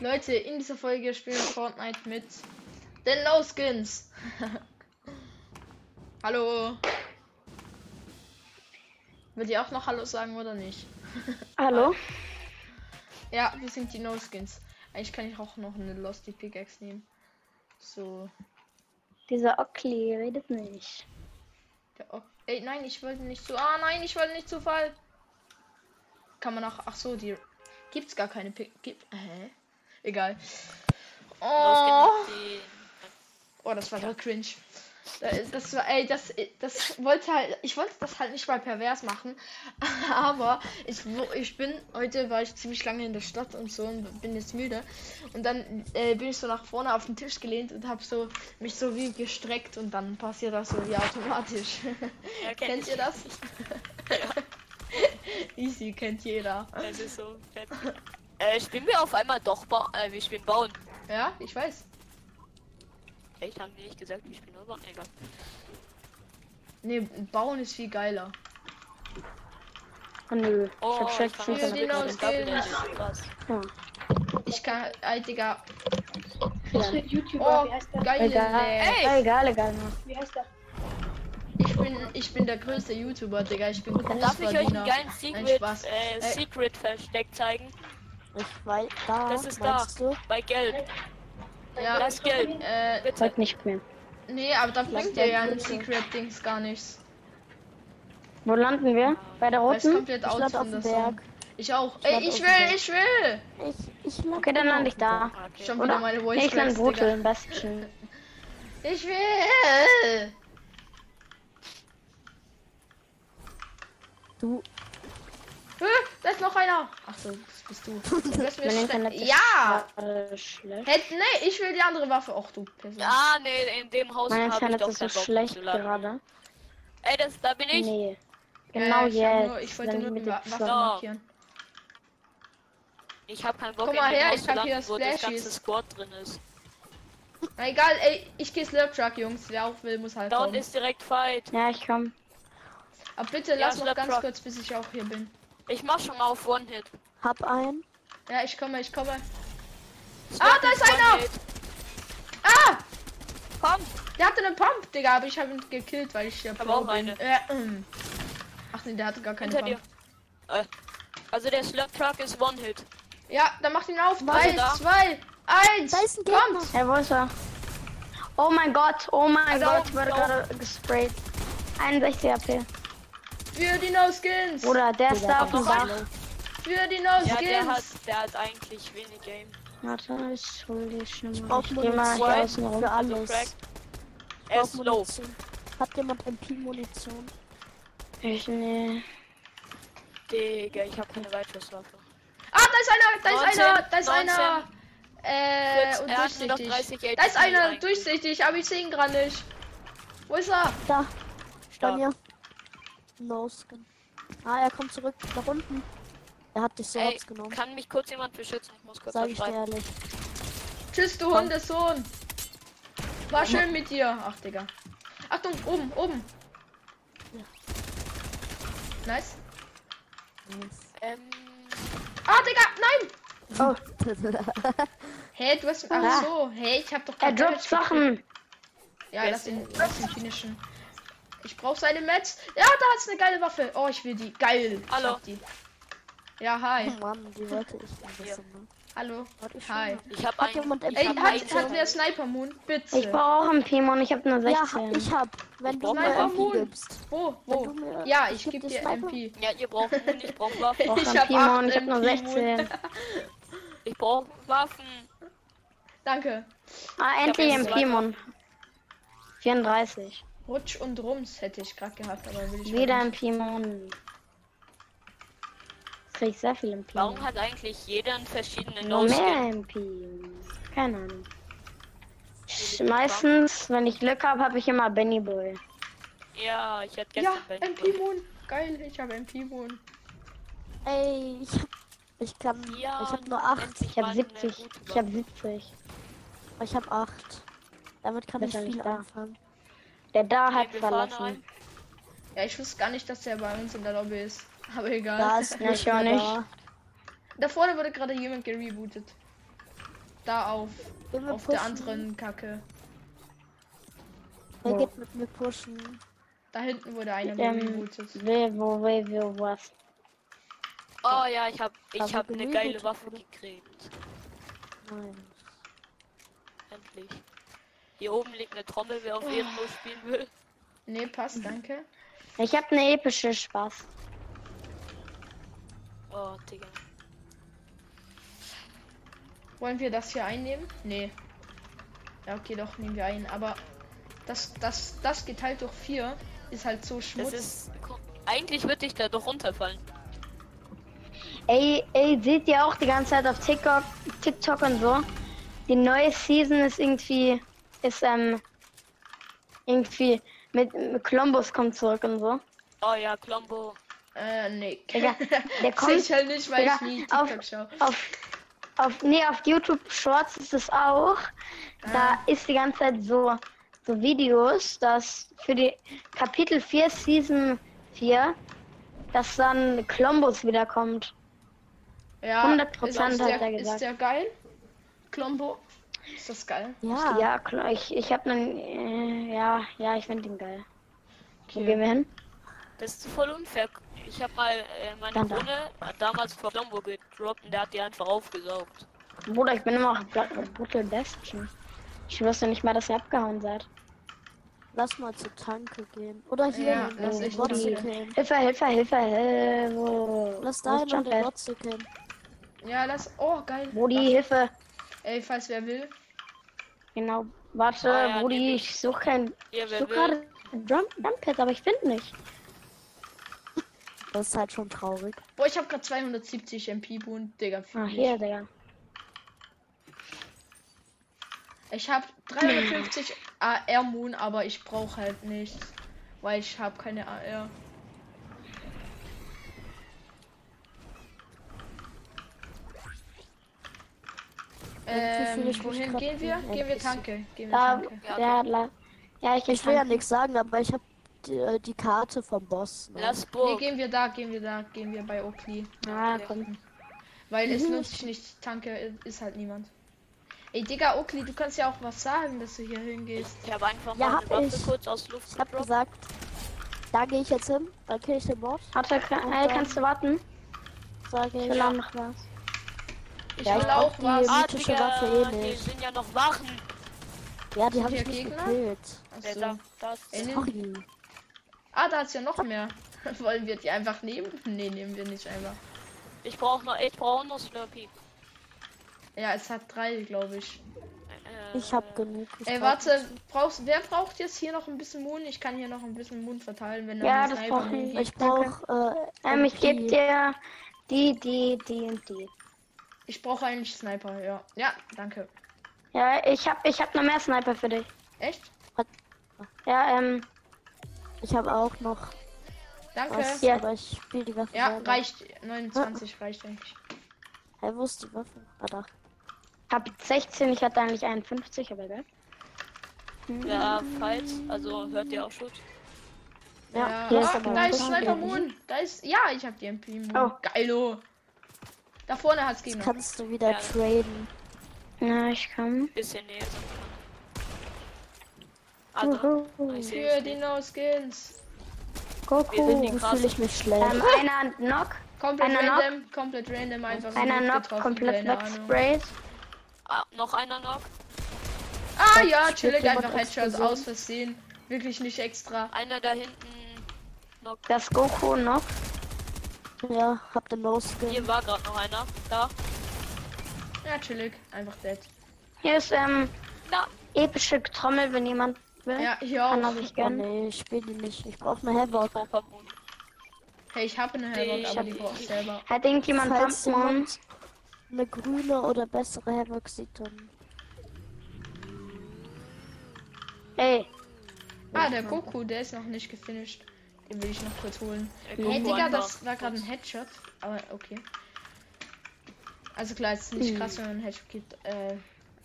Leute, in dieser Folge spielen wir Fortnite mit den No Skins. Hallo. Will ihr auch noch Hallo sagen oder nicht? Hallo? Ja, wir sind die No Skins. Eigentlich kann ich auch noch eine Losty Pickaxe nehmen. So. Dieser Ockli redet nicht. Der O- Ey, nein, ich wollte nicht zu. Ah, nein, ich wollte nicht zu Fall. Kann man auch. Ach so, die. Gibt's gar keine Pick. Gibt. Hä? Egal. Oh, oh, das war so cringe. Da- Das war, ey, das, das wollte halt, ich wollte das halt nicht mal pervers machen, aber ich, ich bin, heute war ich ziemlich lange in der Stadt und so und bin jetzt müde und dann äh, bin ich so nach vorne auf den Tisch gelehnt und habe so, mich so wie gestreckt und dann passiert das so wie automatisch. ja, kenn Kennt ich. ihr das? Easy, kennt jeder. Das ist so fett. Äh, spielen wir auf einmal doch ba äh, wir spielen bauen. Ja, ich weiß. Echt, haben die nicht gesagt, wir spielen nur bauen? Egal. Nee, bauen ist viel geiler. Oh nö. Oh, ich hab ich. Dash, krass. Ja. Ich kann, ey, Digga. YouTuber? Oh, Wie heißt der? geile Egal. Egal, egal. Wie heißt der? Ich bin, ich bin der größte YouTuber, Digga. Ich bin darf ich euch einen geilen Secret, Spaß. äh. Secret Versteck zeigen. Ich weiß, da, Das ist da. du? Bei Gelb. Ja, Das Gelb. äh, Bitte. Zeig nicht mehr. nee, aber da bringt Lass dir ja ein. Secret-Dings gar nichts. Wo landen wir? Bei der roten? komplett Ich out auf dem Song. Berg. Ich auch. lande Ey, ich will, ich will. Ich, ich Okay, dann lande ich da. Okay. Schon wieder meine Voice Nee, ich lande Digga. im besten. Ich will. Du, Hä, da ist noch einer. Ach so, das bist du. Ist Ja. gerade schlecht. Hätt, nee, ich will die andere Waffe. Ach du Person. Ja, nee, in dem Haus Mein habe ich Internet doch ist so schlecht gerade. Ey, das, da bin ich. Nee. Ja, Genau ich, hab jetzt. nur, ich wollte nur mit die Waffe Song. markieren. Ich habe keinen Bock Guck mal her, Haus ich hab hier wo das Splashies. ganze Squad drin ist. Na egal, ey, ich geh Slurp Truck, Jungs. Wer auch will, muss halt Da kommen. ist direkt Fight. Ja, ich komm. Aber bitte Ja, lass noch ganz Truck. kurz, bis ich auch hier bin. Ich mach schon mal auf One-Hit. hab einen. Ja, ich komme, ich komme. Slap Ah, da ist einer! Ah! Komm! Der hatte eine Pump, Digga, aber ich habe ihn gekillt, weil ich ja Pro auch bin. eine. Äh, ähm. Ach nee, der hatte gar keine Hinter dir. Pump. Äh, also der Slap Truck ist One-Hit. Ja, dann macht ihn auf. Warte, Drei, da. zwei, eins. Da ist ein Gegner. Kommt! Ja, wo ist er? Oh mein Gott, oh mein Also, Gott, ich wurde gerade gesprayt. 61 AP. Für die No Skins! Bruder, der ist da auf dem Dach. Für die No Ja, der hat, Skins! der hat eigentlich wenig Game. Warte, ich hol die schon mal. brauch Ich geh mal hier außen rum. Für alles. Er ist low. Hat jemand MP-Munition? Ich, nee. Digga, ich habe keine Weitschusswaffe. Ah, da ist einer, da ist 19, einer, da ist 19. einer. Äh, und er durchsichtig. 30 Da ist einer eigentlich. durchsichtig, aber ich sehe ihn gerade nicht. Wo ist er? Da, bei Stark. No Skin. Ah, er kommt zurück nach unten. Er hat dich so Ey, genommen. kann mich kurz jemand beschützen? Ich muss kurz Sag ich ehrlich. Tschüss, du Hundesohn. War schön mit dir. Ach, Digga. Achtung, oben, oben. Nice. Ähm, Ah, Digga, nein! Oh, Hä, du hast. Ach Ah. so. Hä, ich hab doch er droppt Sachen. Ja, lass ihn, lass ihn finishen. Ich brauch seine Mets. Ja, da ist eine geile Waffe. Oh, ich will die. Geil. Ich Hallo. hab die. Ja, hi. Oh Mann, die wollte ich ein bisschen, ne? Hallo. Ich Hi. ich habe Hat ein, jemand ich Ey, hab hat, hat wer Sniper Moon? Bitte. Ich brauche auch einen Pimon, ich habe nur mal. Ja, 16. ich hab. Wenn du brauch mir Sniper MP Moon. gibst. Wo? Wo? du mir- Ja, ich ich geb geb dir. MP. Ja, ihr braucht Mund, ich brauch Waffen. Ich brauche Ich einen hab Pimon, ich habe nur MP 16. Ich brauch Waffen. Danke. Ah, endlich zwei Pimon. 34. Rutsch und Rums hätte ich gerade gehabt, aber will ich Wieder ein Pimon. Krieg ich sehr viel im Pimon. Warum hat eigentlich jeder einen verschiedenen Nur mehr? MP. Keine Ahnung. Sch- Meistens, wenn ich Glück habe, habe ich immer Benny Boy. Ja, ich hätte Ja, gestern Benny MP Moon. Geil, ich habe MP Moon. Ey, ich hab. Ich kann. Ja, ich hab nur 8. endlich Ich habe mal eine 70. gute Ich habe Waffe. 70. Ich hab 8. Damit kann Das ich ich viel da. Der da hat Okay, verlassen. Ja, ich wusste gar nicht, dass der bei uns in der Lobby ist. Aber egal. Da ist Ja, nicht ich auch mehr nicht. da. Da vorne wurde gerade jemand gerebootet. da auf, auf der pushen? anderen Kacke. Wer geht mit mir pushen? Da hinten wurde einer Ähm, rebootet. will, wo, will, wo, was? Oh ja, ich hab, ich Aber hab eine gerebootet geile Waffe gekriegt. Nein. Endlich. Hier oben liegt eine Trommel, wer auf Ehrenlos spielen will. Nee, passt, danke. Ich habe eine epische Spaß. Oh, Digga. Wollen wir das hier einnehmen? Nee. Ja, okay, doch, nehmen wir ein. Aber das, das, das geteilt durch vier ist halt so Das schmutzig. ist. Eigentlich würde ich da doch runterfallen. Ey, ey, seht ihr auch die ganze Zeit auf TikTok, TikTok und so? Die neue Season ist irgendwie, ist ähm, irgendwie mit, mit Columbus kommt zurück und so. Oh ja, Klombo. Äh, nee. Digga, der kommt Sicher nicht, weil Digga, ich nie auf- TikTok schaue. auf, auf, nee, auf YouTube Shorts ist es auch. Da Ah. ist die ganze Zeit so, so Videos, dass für die Kapitel 4 Season 4, dass dann Columbus wiederkommt. Ja, 100% ist, hat ist er der, gesagt. Ist der geil? Klombo? Ist das geil? Ja, Ja, klar, ich, ich hab nen, äh, ja, ja, ich find den geil. Wo Okay. gehen wir hin? Das ist voll unfair. Ich habe mal äh, meine. Krone damals vor Klombo gedroppt und der hat die einfach aufgesaugt. Bruder, ich bin immer noch Brutal Bastion. Ich wusste nicht mal, dass ihr abgehauen seid. lass mal zur Tanke gehen. Oder hier Ja, lass wo hin. Hilfe, Hilfe, Hilfe, Hilfe. Lass Wo da hin und den? Wotzik hin. Ja, lass. Oh, geil. Brudi, Hilfe. Ey, falls wer will. Genau. Warte, Ah, ja, Brudi, ich. suche kein. Ich wer suche gerade Jumppad, aber ich finde nicht. Das ist halt schon traurig. Boah, ich habe gerade 270 MP Bund, Digga. Ah, ich. hier, Digga. Ich habe 350 AR Moon, aber ich brauche halt nichts, weil ich habe keine AR. Ähm, wohin gehen wir? Gehen wir Tanke. Gehen wir Da, Tanke. Ja, ja, la, ja, ich, Ich will ja nichts sagen, aber ich habe die, äh, die Karte vom Boss. Ne? Lass Nee, Burg. gehen wir da, gehen wir da, gehen wir bei Oakley. Ah, komm. Weil es Mhm. lohnt sich nicht. Tanke ist halt niemand. Ey, Digga, Oakley, du kannst ja auch was sagen, dass du hier hingehst. Ich habe einfach Ja, mal hab eine Waffe ich. kurz aus Luft Ich hab gedroppt. gesagt, da gehe ich jetzt hin, dann kill ich den Boss, Warte, kann, äh, kannst du warten? sage Ich ich. will auch noch was. Ich Ja, ich will brauch auch die- was. Ah, mythische Digga, Waffe eh hier nicht. sind ja noch Wachen. Ja, die habe Hier ich nicht Gegner? gekillt. Achso. da, das. Ey, nimm- Sorry. Ah, da ist ja noch mehr. Wollen wir die einfach nehmen? Nee, nehmen wir nicht einfach. Ich brauche noch, ich brauche noch Slurpee. Ja, es hat drei, glaube ich. Äh, Ich hab genug. Ich Ey, warte, brauchst, wer braucht jetzt hier noch ein bisschen Moon? Ich kann hier noch ein bisschen Moon verteilen, wenn da Ja, das Sniper brauch Moon ich. Ich brauche äh, Ähm, ich gebe dir die, die, die und die. Ich brauche eigentlich Sniper, ja. Ja, danke. Ja, ich hab, ich hab noch mehr Sniper für dich. Echt? Ja, ähm, Ich habe auch noch Danke. was, Ja. aber ich spiele die Waffe Ja, selber. reicht. 29 reicht eigentlich. Hey, wo ist die Waffe? Ah, da. hab jetzt 16, ich hatte eigentlich 51, aber egal. Ja, falls, also hört ihr auch schon. Ja, Ja, hier ah, ist da ist. Sniper Moon. Da ist. Ja, ich hab die MP Moon. Oh. Geilo. Da vorne hat's Gegner. kannst du wieder Ja. traden. Ja, ich kann. Bisschen näher. Also, Für die. No Skins. Goku. fühle ich mich schlecht? Ähm, einer Knock, Komplett Einer noch? random. Komplett random. Einfach so einer Knock, komplett keine Ahnung. wegsprayt. Ah, noch einer noch. Ah ja, chillig. Einfach Headshots aus Versehen. Wirklich nicht extra. Einer da hinten. Noch. Das Goku noch. Ja, hab den No-Skin. Hier war gerade noch einer. Da. Ja, chillig. Einfach dead. Hier ist, ähm, Da. epische Trommel, wenn jemand will. Ja, hier Kann auch. er sich Oh nee, ich spiele die nicht. Ich brauche eine. Ich brauch Pampun. Hey, ich habe eine Havoc, Ich aber hab- die brauche ich selber. Hat irgendjemand Pumpmon? eine grüne oder bessere Havoc sieht, dann Ey, Ah, der Goku, der ist noch nicht gefinisht. Den will ich noch kurz holen. Der Hey, Goku Digga, das war gerade ein Headshot. Aber okay. Also klar, es ist nicht krass, wenn man einen Headshot gibt, äh,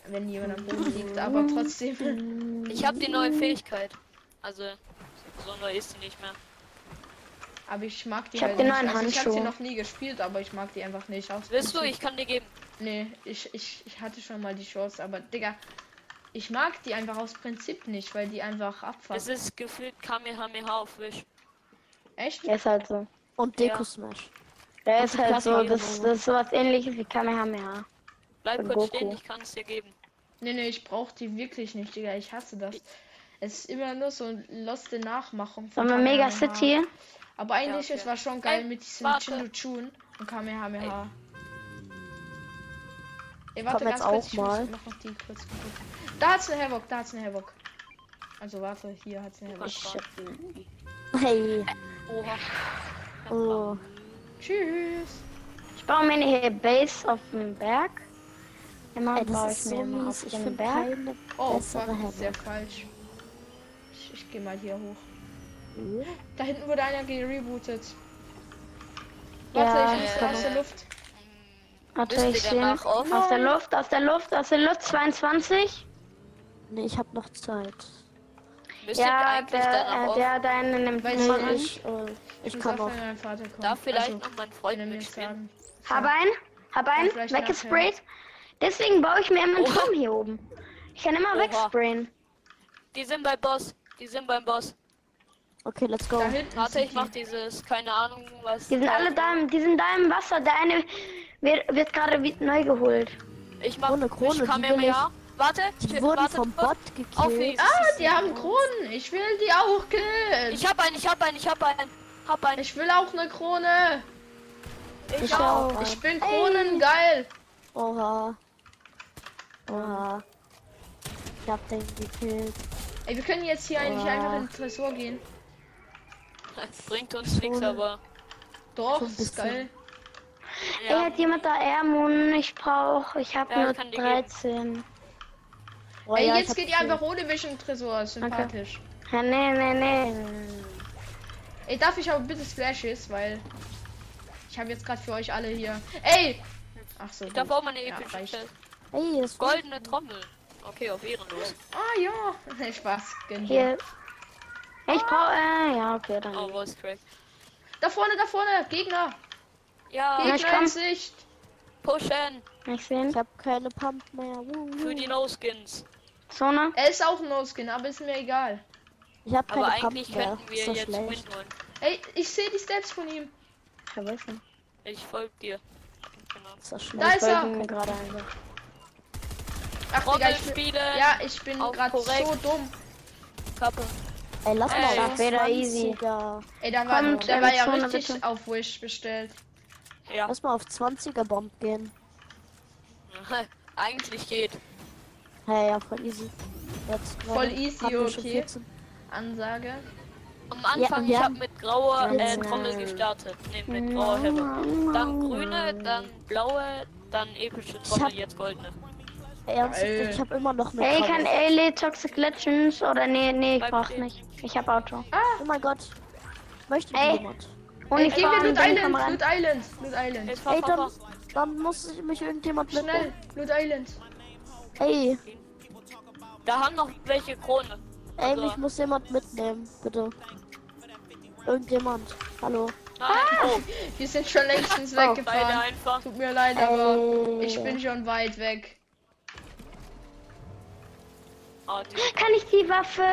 wenn jemand am Boden liegt, aber trotzdem. Ich habe die neue Fähigkeit. Also, so neu ist sie nicht mehr. Aber ich mag die Ich hab halt den nicht. neuen Also ich habe sie noch nie gespielt, aber ich mag die einfach nicht aus. Willst du? Ich kann dir geben. Nee, ich, ich, ich hatte schon mal die Chance, aber Digga, ich mag die einfach aus Prinzip nicht, weil die einfach Es abfassen. ist gefühlt Kamehameha auf Wish. Echt? Der ist halt so. Und Ja. Deko Smash. Der ist halt so, das, das ist sowas ähnliches wie Kamehameha. Bleib Von kurz Goku. stehen, ich kann es dir geben. Nee, nee, ich brauch die wirklich nicht, Digga. Ich hasse das. Es ist immer nur so loste Nachmachung. von Sollen wir Mega. City? Aber eigentlich, Ja, es okay. war schon geil Ey, mit diesem. Chindu-Chun und Kamehameha. Ey, komm warte jetzt ganz kurz, ich muss mal. noch auf die kurz gucken. Da hat's eine Havoc, da hat's eine Havoc. Also warte, hier hat's eine Havoc. Ich hab ihn. Hey. Oha. Oh. Tschüss. Ich baue mir eine Base auf dem Berg. Immer Ey, baue das ich ist mir so immer auf finde Berg. Oh, fuck, sehr falsch. Ich, ich gehe mal hier hoch. Ja. Da hinten wurde einer gerebootet. Ja, Warte, ich ich muss komm. aus der Luft. Warte, ich sehe auf? aus der Luft, aus der Luft, aus der Luft 22. Nee, ich hab noch Zeit. Müsste Ja, eigentlich der, danach äh, der da nimmt Weiß mich ich an. Ich, ich kann auch Vater kommen. Darf vielleicht Also, noch mein Freund mir mitspielen? Hab einen, hab einen, vielleicht weggesprayt. Deswegen baue ich mir immer einen Oha. Turm hier oben. Ich kann immer Oha. wegsprayen. Die sind beim Boss. Die sind beim Boss. Okay, let's go. Da hinten Warte, ich mach dieses, keine Ahnung, was. Die sind alle da, im- die sind da im Wasser. Der eine wird, wird gerade neu geholt. Ich mach Krone, Krone, Wish die will Kamehameha. Warte, Die ich- wurden warte, vom. Bot Auf gekillt. die- Ah, die haben Kronen. Ich will die auch killen. Ich hab einen, ich hab einen, ich hab einen. Hab einen. Ich will auch eine Krone. Ich auch. Ich bin Kronen geil. Oha. Oha. Ich hab den gekillt. Ey, wir können jetzt hier eigentlich Boah. einfach in den Tresor gehen. Das bringt uns nichts, aber. Doch, ein ist geil. Ey, Ja. hat jemand da Airmoon? Ich brauche, ich habe Ja, nur kann die geben. 13. Oh, Ey, ja, ich jetzt geht ihr einfach ohne mich den Tresor. Ist Sympathisch. Ja, nee, nee, nee. Ey, darf ich aber bitte Splashes, weil ich habe jetzt gerade für euch alle hier. Ey! Ach so. Ich darf gut. auch mal eine Ja, epische. Chest. Hey, es Goldene Trommel. Okay, auf ehrenlos. Ah ja. Spaß. Dir. Hier. Ey, Ich brauche, äh, ja, okay, dann. Oh, Voice Crack. Da vorne, da vorne. Gegner. Ja, ich Gegner komm. in Sicht. Pushen Nicht sehen. Ich hab keine Pump mehr. Wuhu. für die No-Skins. Zone. Er ist auch ein No-Skin, aber ist mir egal. Ich hab keine Aber Pump eigentlich mehr. könnten wir das jetzt schlecht? Win holen. Ey, ich sehe die Stats von ihm. Verwissen. Ich folge dir. Genau. Ist das Da schlecht? ist er. mir gerade. Ach, Digga, ich bin, ja, ich bin Auf gerade korrekt. so dumm. Kappe. Ey, lass Ey, mal das wäre easy. 20er. Ey, da war, Kommt, der äh, war ja richtig bitte. auf Wish bestellt. Ja. Lass mal auf 20er Bomb gehen. Eigentlich geht. Hey, ja, voll easy. Jetzt Voll easy, okay. 14. Ansage. Am Anfang, wir ich habe mit grauer äh, Ja. Trommel gestartet. Ne, mit grauer Hebe. Dann grüne, dann blaue, dann epische Trommel, hab- jetzt goldene. Ernsthaft, ich hab immer noch mit Ey, Trouble. kann Ailey Toxic Legends oder nee, nee, ich brauch nicht. Ich hab Auto. Oh mein Gott. Möchte Ey. jemand? Und ich wir an Loot Island. Loot Island, Loot Island. Fahr, Ey, fahr, dann, dann muss ich mich irgendjemand Schnell, mitnehmen. Loot Island. Ey, Da haben noch welche Krone. ey, Also- mich muss jemand mitnehmen, bitte. Irgendjemand. Hallo. Nein, Ah! oh, Wir sind schon längstens weggefahren. Tut mir leid, aber Ey. ich bin schon weit weg. Ah, Kann ich die Waffe?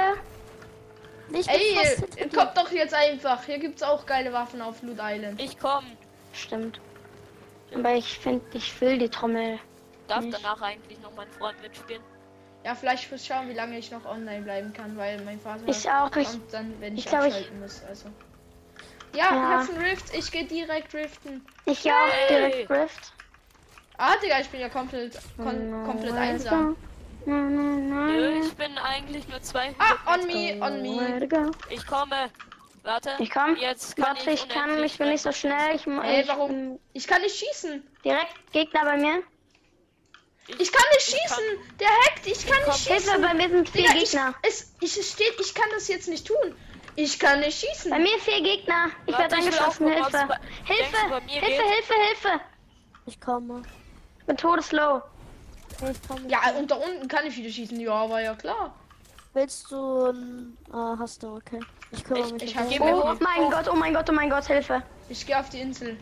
Nicht Ey, ihr kommt doch jetzt einfach. Hier gibt's auch geile Waffen auf Loot Island. ich komm. Stimmt. Aber ich finde, ich will die Trommel. Darf Nicht. danach eigentlich noch mein Freund mitspielen? Ja, vielleicht muss ich schauen, wie lange ich noch online bleiben kann, weil mein Vater Ich auch. Ich, kommt dann, wenn ich, ich glaub, ich- abschalten muss. Also. Ja, Ja. Hudson Rift, ich gehe direkt driften. ich auch Hey. direkt Rift. Ah, Digga, ich bin ja komplett, kon komplett einsam. Nö, ich bin eigentlich nur zwei. Ah, on me, on me. Ich komme. Warte. Ich komm. Jetzt kann Warte, ich kann, unendlich ich bin nicht so schnell. Ich, Ey, ich warum? Ich kann nicht schießen. direkt Gegner bei mir. Ich kann nicht schießen. Der hackt. Ich kann nicht Hilfe, schießen. bei mir sind vier Digga, ich, Gegner. es, ich, es steht, ich kann das jetzt nicht tun. Ich kann nicht schießen. Bei mir vier Gegner. Ich Warte, werde ich angeschossen. Hilfe. Hilfe. Hilfe? Hilfe, Hilfe. Ich komme. Ich bin todeslow. Ich. Ja, und da unten kann ich wieder schießen. Ja, aber ja klar. Willst du ein... Ah, hast du, okay. Ich kümmere Ich- mich. ich mir Oh mein Gott, oh mein Gott, oh mein Gott, Hilfe. Ich gehe auf die Insel.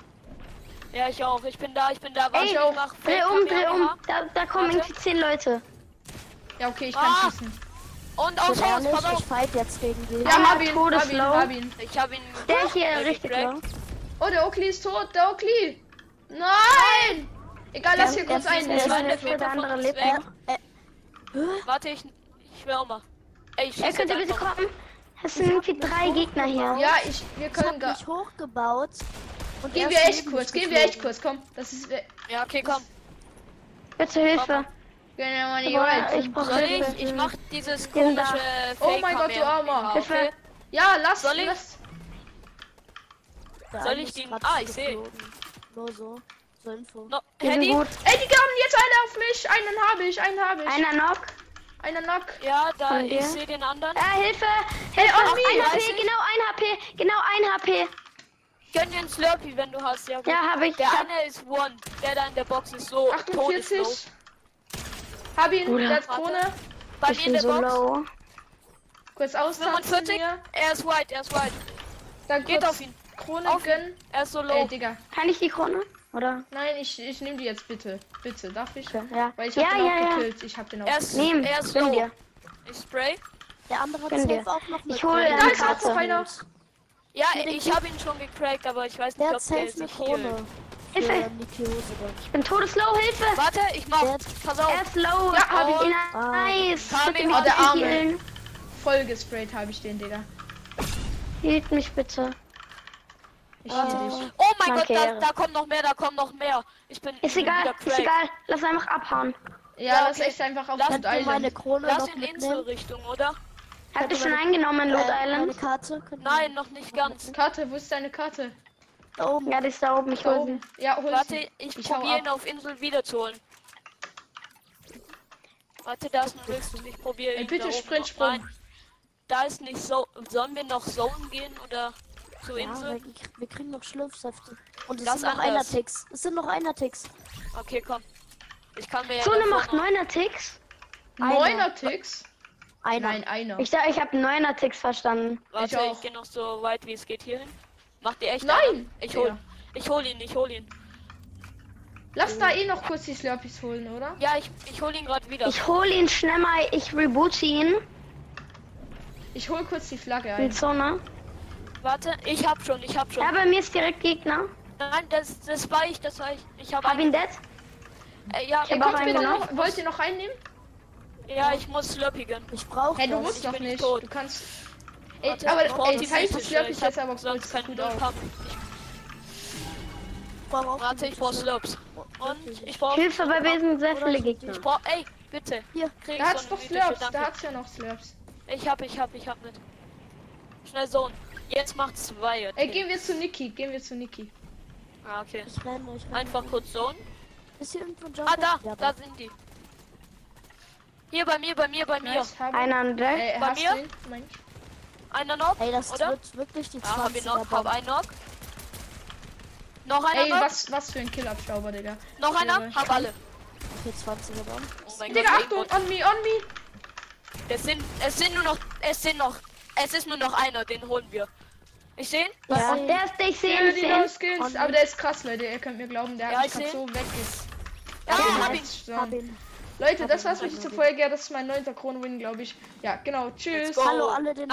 Ja, ich auch. Ich bin da, ich bin da. Warte, ich mach Dreh um, dreh um. Da, da kommen Warte. irgendwie zehn Leute. Ja, okay, ich kann Ah. schießen. Und Ich bin Haus, pass auf. ich fight jetzt gegen die. Ja, Einer hab ihn, hab ihn, hab ihn. Ich hab ihn. Der hier richtig low. Oh, der Oakley ist tot, der Oakley. Nein! Egal, lass hier kurz ein. eine Hilfe, Meter der von andere uns lebt weg. noch. Warte, ich, ich schwör mal. Ey, ich Ey, schieße könnt ihr jetzt bitte kommen? Es sind irgendwie drei Gegner hier. Ja, ich, wir können gar. mich hochgebaut. Und Gehen wir echt kurz, gehen wir echt kurz, komm. Das ist. Ja, okay, komm. Bitte Hilfe. nicht weit. ich brauche Hilfe. ich? Ich mach dieses komische Oh mein Gott, du Armer. Okay. Ja, lass, Soll ich? Soll ich den- Ah, ich seh. geflogen. Nur so. Zur Info. No, Handy? gut. Ey, die haben jetzt einen auf mich. Einen habe ich, einen habe ich. Einer noch. Einer Knock. Ja, da, Von ich dir? sehe den anderen. Äh, Hilfe! Hilfe! on Ein. HP, genau ein HP, genau ein HP. Gönn dir einen Slurpee, wenn du hast. Ja, gut. Ja, habe ich. Der hab, eine ist One. Der da in der Box ist so todeslow. 48. Hab ihn, Bruder. der hat Krone. Bei ich mir in der so Box. low. Kurz austanzen 45. hier. Er ist white, er ist white. Dann Geht auf ihn. Krone Auf ihn. gönnen. Er ist so Ey, low. Digga. Kann ich die Krone? Oder? Nein, ich, ich nehme die jetzt bitte. Bitte, darf ich? Okay, ja. Weil ich ja, hab den ja, auch ja. gekillt. Ich hab den auch Er ist, Nehm, er ist gönn low. dir. Ich spray. Der andere hat dir. auch noch eine Ich hole eine Da ist auch Karte. noch einer. Ja, ich habe ihn schon gecrackt, aber ich weiß Der nicht, hat ob der safe eine. Krone. Hilfe! Ich bin todeslow, Hilfe! Warte, ich mach. Der- Pass Er auf. ist low. Ja, hab ich. ihn. Ah. Nice. Ihn. mich Oh, der bitte Arme. healen. Voll gesprayt habe ich den, Digga. Hielt mich bitte. Ich Ah. dich. Oh mein Gott, da, da kommt noch mehr, da kommt noch mehr. Ich bin Ist egal, ist egal. Lass einfach abhauen. Ja, Ja, lass okay. echt einfach auf Lass ihr meine Island. Krone Lass in? Inselrichtung, oder? Habt ihr du schon eingenommen in Loot Äh, Island? Karte? Nein, noch nicht ganz. Karte, wo ist deine Karte? Da oben. Ja, die ist da oben. Ich hol oben. sie. Ja, hol Warte, sie. ich, Ich probiere ihn auf Insel wiederzuholen. Warte, da ist ein Rift. Ich probiere ihn Ey, bitte Sprint, rein. Da ist nicht so. Sollen wir noch Zone gehen oder zur Ja, Insel? wir, wir kriegen noch Schlürfsäfte. Und es Das sind noch anders. Einer-Ticks. Es sind noch Einer-Ticks. Okay, komm. Ich kann mir ja Zone macht 9er Ticks. Neuner Ticks? Einer. Nein, einer. Ich dachte, ich habe 9er Ticks verstanden. Warte, Ich ich, auch. gehe noch so weit wie es geht hierhin. Macht ihr echt? Nein! einen? Ich hol, Ja. ich hol ihn, ich hol ihn. Lass da eh noch kurz die Slurpees holen, oder? Ja, ich, ich hol ihn gerade wieder. Ich hole ihn schnell mal. Ich reboote ihn. Ich hol kurz die Flagge In ein. Zone. Warte, ich hab schon, ich hab schon. Ja, bei mir ist direkt Gegner. Nein, das, das war ich, das war ich. Ich hab Hab ihn dead. Äh, ja, Ich hab auch einen noch, wollt ihr noch einnehmen? ja, ich muss gönnen. Ich brauche Hey, du musst ich doch nicht. tot. Du kannst. Ey, Warte, aber ey, die Slurpees ich hab jetzt aber sonst keinen gut auf. Ich brauche Warte, ich brauch Slurps. Und ich brauch. Hilfe, bei mir sind sehr viele Gegner. Ich brauch. Ey, bitte. Hier. Krieg Da hat's doch Slurps. Da hat's ja noch Slurps. Ich hab, ich hab, ich hab mit. Schnell Zone. Jetzt macht zwei. Ey, Okay. gehen wir zu Niki. Gehen wir zu Niki. Ah, okay. Ich renne, ich renne. Einfach kurz Zone. Ist hier irgendwo ein Jump? Ah, da, Ja, da sind die. Hier bei mir, bei mir, bei mir. Einer an. Ey, Bei mir? ich. Einer noch, Ey, das oder? wird wirklich die Ah, hab ich 20er noch, hab einen noch. Noch einer Ey, noch, was, was für ein Killabstauber, Digga. noch einer, Irre. hab alle. Okay, 20er Bomb. Oh mein Digga, Gott, Achtung, on me, on me. es sind, es sind nur noch, es sind noch, es ist nur noch einer, den holen wir. Ich sehe ihn? Ja. Der ist, ich sehe Ja, ihn. No Skills. Aber der ist krass, Leute. Ihr könnt mir glauben, der Ja, hat ich mich so weg. Ja, Okay, hab ihn. Leute, Hab das war's mit dieser. Folge. Das ist mein neunter Kronwin, glaube ich. Ja, genau. Tschüss. Hallo alle den